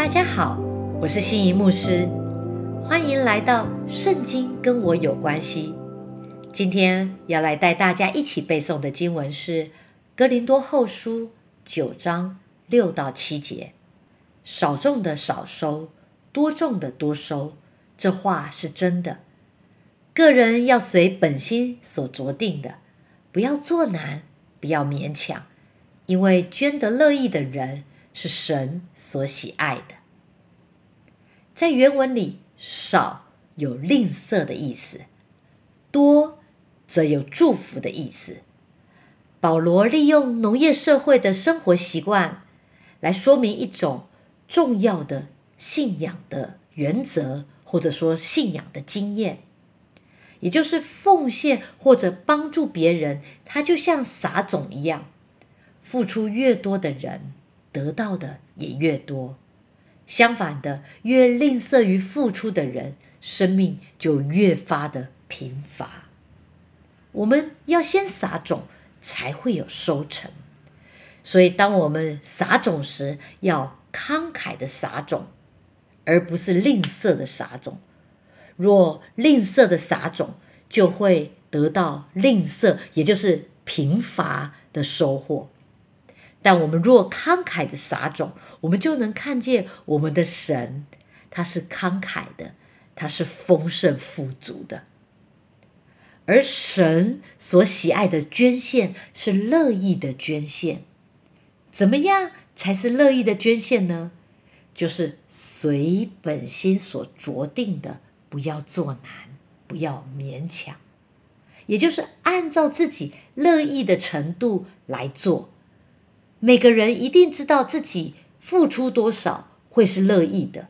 大家好，我是心仪牧师，欢迎来到《圣经跟我有关系》。今天要来带大家一起背诵的经文是《哥林多后书》九章六到七节：“少种的少收，多种的多收。”这话是真的。个人要随本心所着定的，不要做难，不要勉强，因为捐得乐意的人是神所喜爱的。在原文里，“少”有吝啬的意思，“多”则有祝福的意思。保罗利用农业社会的生活习惯，来说明一种重要的信仰的原则，或者说信仰的经验。也就是奉献或者帮助别人，他就像撒种一样，付出越多的人，得到的也越多。相反的，越吝啬于付出的人，生命就越发的贫乏。我们要先撒种，才会有收成。所以，当我们撒种时，要慷慨的撒种，而不是吝啬的撒种。若吝啬的撒种，就会得到吝啬，也就是贫乏的收获。但我们若慷慨的撒种，我们就能看见我们的神，他是慷慨的，他是丰盛富足的。而神所喜爱的捐献是乐意的捐献。怎么样才是乐意的捐献呢？就是随本心所着定的。不要做难，不要勉强，也就是按照自己乐意的程度来做。每个人一定知道自己付出多少会是乐意的，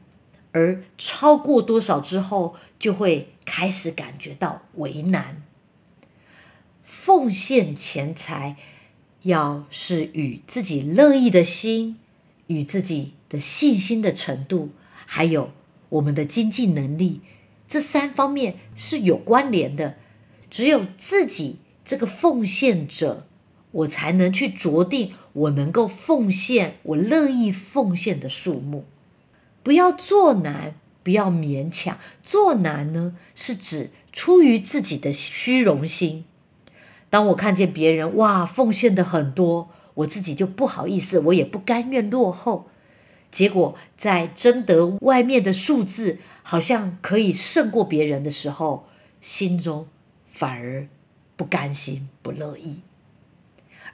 而超过多少之后，就会开始感觉到为难。奉献钱财，要是与自己乐意的心、与自己的信心的程度，还有我们的经济能力。这三方面是有关联的，只有自己这个奉献者，我才能去酌定我能够奉献、我乐意奉献的数目。不要做难，不要勉强。做难呢，是指出于自己的虚荣心。当我看见别人哇奉献的很多，我自己就不好意思，我也不甘愿落后。结果在争得外面的数字好像可以胜过别人的时候，心中反而不甘心、不乐意；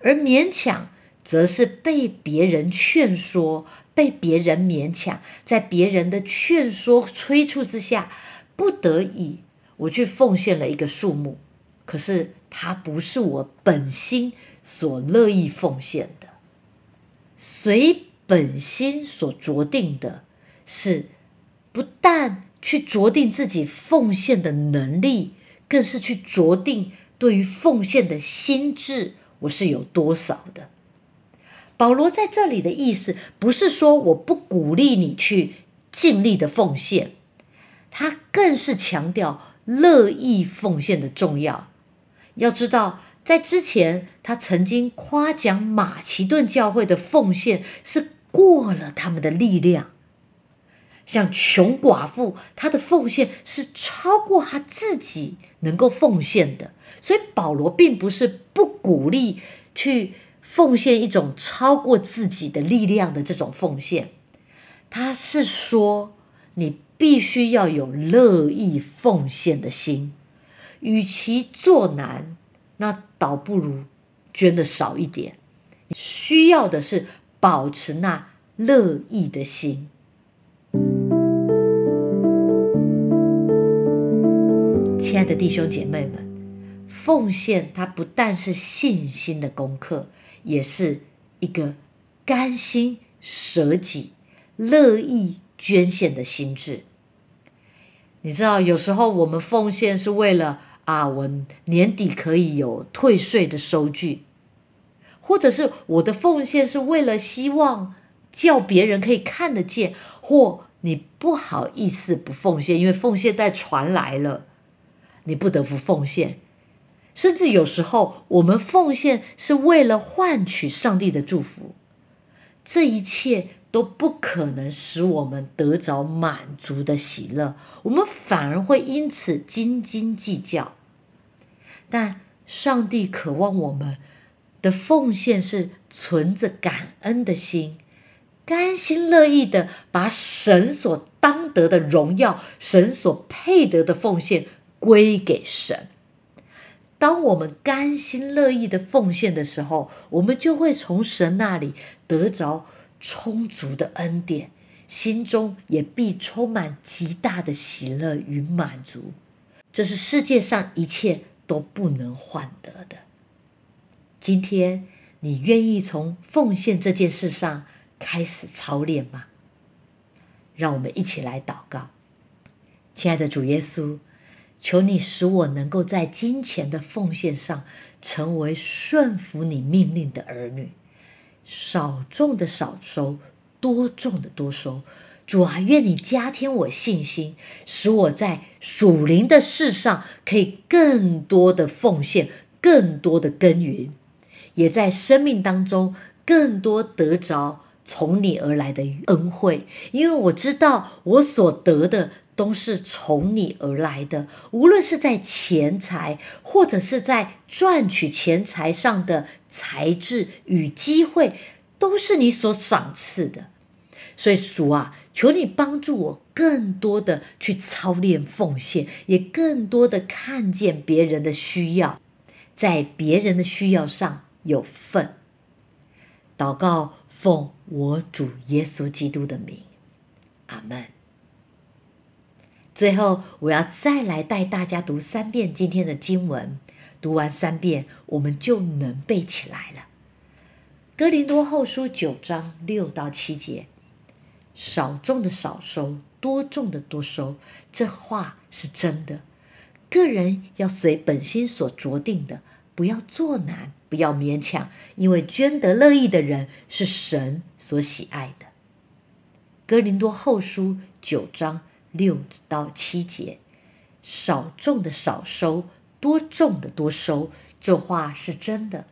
而勉强，则是被别人劝说、被别人勉强，在别人的劝说催促之下，不得已我去奉献了一个数目，可是它不是我本心所乐意奉献的，随。本心所着定的是，不但去着定自己奉献的能力，更是去着定对于奉献的心智，我是有多少的。保罗在这里的意思，不是说我不鼓励你去尽力的奉献，他更是强调乐意奉献的重要。要知道。在之前，他曾经夸奖马其顿教会的奉献是过了他们的力量，像穷寡妇，他的奉献是超过他自己能够奉献的。所以保罗并不是不鼓励去奉献一种超过自己的力量的这种奉献，他是说你必须要有乐意奉献的心，与其做难。那倒不如捐的少一点，需要的是保持那乐意的心。亲爱的弟兄姐妹们，奉献它不但是信心的功课，也是一个甘心舍己、乐意捐献的心智。你知道，有时候我们奉献是为了。啊，我年底可以有退税的收据，或者是我的奉献是为了希望叫别人可以看得见，或你不好意思不奉献，因为奉献带传来了，你不得不奉献。甚至有时候我们奉献是为了换取上帝的祝福，这一切都不可能使我们得着满足的喜乐，我们反而会因此斤斤计较。但上帝渴望我们的奉献是存着感恩的心，甘心乐意的把神所当得的荣耀、神所配得的奉献归给神。当我们甘心乐意的奉献的时候，我们就会从神那里得着。充足的恩典，心中也必充满极大的喜乐与满足。这是世界上一切都不能换得的。今天，你愿意从奉献这件事上开始操练吗？让我们一起来祷告，亲爱的主耶稣，求你使我能够在金钱的奉献上成为顺服你命令的儿女。少种的少收，多种的多收。主啊，愿你加添我信心，使我在属灵的事上可以更多的奉献，更多的耕耘，也在生命当中更多得着从你而来的恩惠。因为我知道我所得的。都是从你而来的，无论是在钱财，或者是在赚取钱财上的才智与机会，都是你所赏赐的。所以主啊，求你帮助我更多的去操练奉献，也更多的看见别人的需要，在别人的需要上有份。祷告，奉我主耶稣基督的名，阿门。最后，我要再来带大家读三遍今天的经文。读完三遍，我们就能背起来了。哥林多后书九章六到七节：少种的少收，多种的多收，这话是真的。个人要随本心所着定的，不要作难，不要勉强，因为捐得乐意的人是神所喜爱的。哥林多后书九章。六到七节，少种的少收，多种的多收，这话是真的。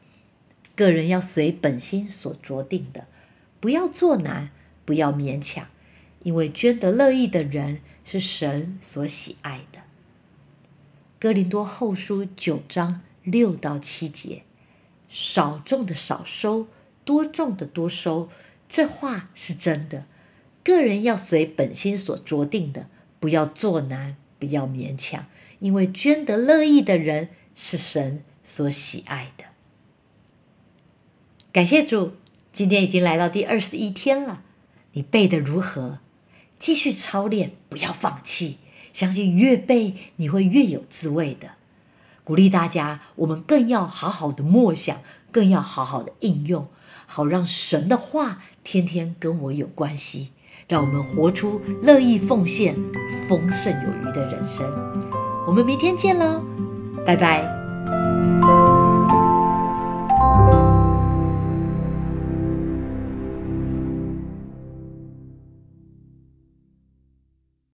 个人要随本心所着定的，不要做难，不要勉强，因为捐得乐意的人是神所喜爱的。哥林多后书九章六到七节，少种的少收，多种的多收，这话是真的。个人要随本心所着定的。不要做难，不要勉强，因为捐得乐意的人是神所喜爱的。感谢主，今天已经来到第二十一天了，你背的如何？继续操练，不要放弃，相信越背你会越有滋味的。鼓励大家，我们更要好好的默想，更要好好的应用，好让神的话天天跟我有关系。让我们活出乐意奉献、丰盛有余的人生。我们明天见喽，拜拜。